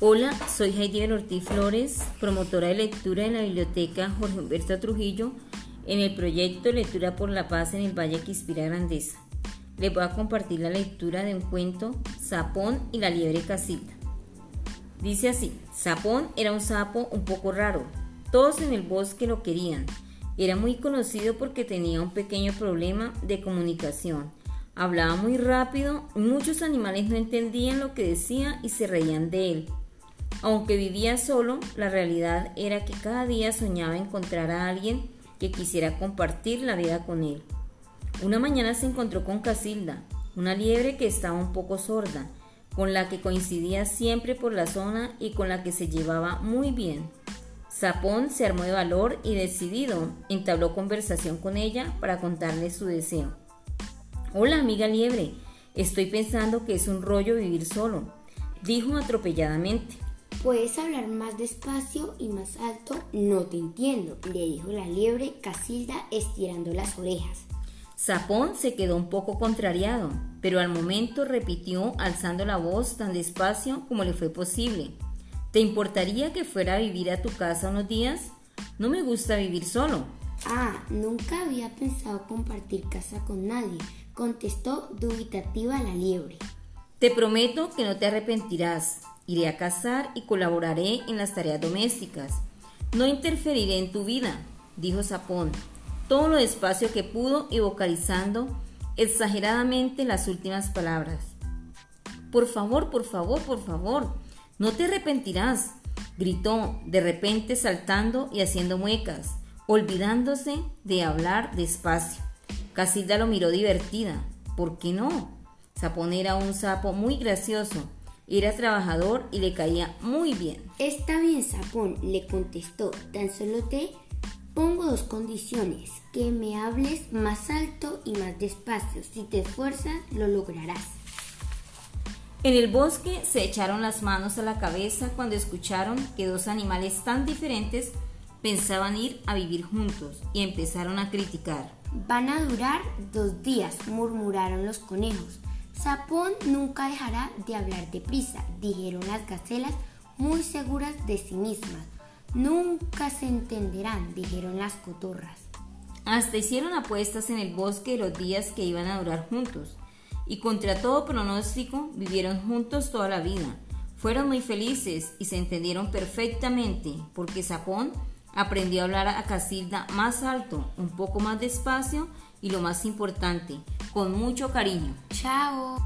Hola, soy Heidi Ortiz Flores, promotora de lectura en la biblioteca Jorge Humberto Trujillo en el proyecto Lectura por la Paz en el Valle que inspira grandeza. Les voy a compartir la lectura de un cuento, Sapón y la liebre casita. Dice así, Sapón era un sapo un poco raro. Todos en el bosque lo querían. Era muy conocido porque tenía un pequeño problema de comunicación. Hablaba muy rápido muchos animales no entendían lo que decía y se reían de él. Aunque vivía solo, la realidad era que cada día soñaba encontrar a alguien que quisiera compartir la vida con él. Una mañana se encontró con Casilda, una liebre que estaba un poco sorda, con la que coincidía siempre por la zona y con la que se llevaba muy bien. Sapón se armó de valor y decidido entabló conversación con ella para contarle su deseo. Hola amiga liebre, estoy pensando que es un rollo vivir solo, dijo atropelladamente. ¿Puedes hablar más despacio y más alto? No te entiendo, le dijo la liebre Casilda estirando las orejas. Sapón se quedó un poco contrariado, pero al momento repitió alzando la voz tan despacio como le fue posible. ¿Te importaría que fuera a vivir a tu casa unos días? No me gusta vivir solo. Ah, nunca había pensado compartir casa con nadie, contestó dubitativa la liebre. Te prometo que no te arrepentirás. Iré a cazar y colaboraré en las tareas domésticas. No interferiré en tu vida, dijo Sapón, todo lo despacio que pudo y vocalizando exageradamente las últimas palabras. Por favor, por favor, por favor, no te arrepentirás, gritó de repente saltando y haciendo muecas, olvidándose de hablar despacio. Casilda lo miró divertida. ¿Por qué no? Sapón era un sapo muy gracioso era trabajador y le caía muy bien. Está bien, Sapón, le contestó. Tan solo te pongo dos condiciones. Que me hables más alto y más despacio. Si te esfuerzas, lo lograrás. En el bosque se echaron las manos a la cabeza cuando escucharon que dos animales tan diferentes pensaban ir a vivir juntos y empezaron a criticar. Van a durar dos días, murmuraron los conejos. Sapón nunca dejará de hablar deprisa, dijeron las gacelas muy seguras de sí mismas. Nunca se entenderán, dijeron las cotorras. Hasta hicieron apuestas en el bosque los días que iban a durar juntos, y contra todo pronóstico vivieron juntos toda la vida. Fueron muy felices y se entendieron perfectamente, porque Sapón aprendió a hablar a Casilda más alto, un poco más despacio y lo más importante, con mucho cariño. Chao.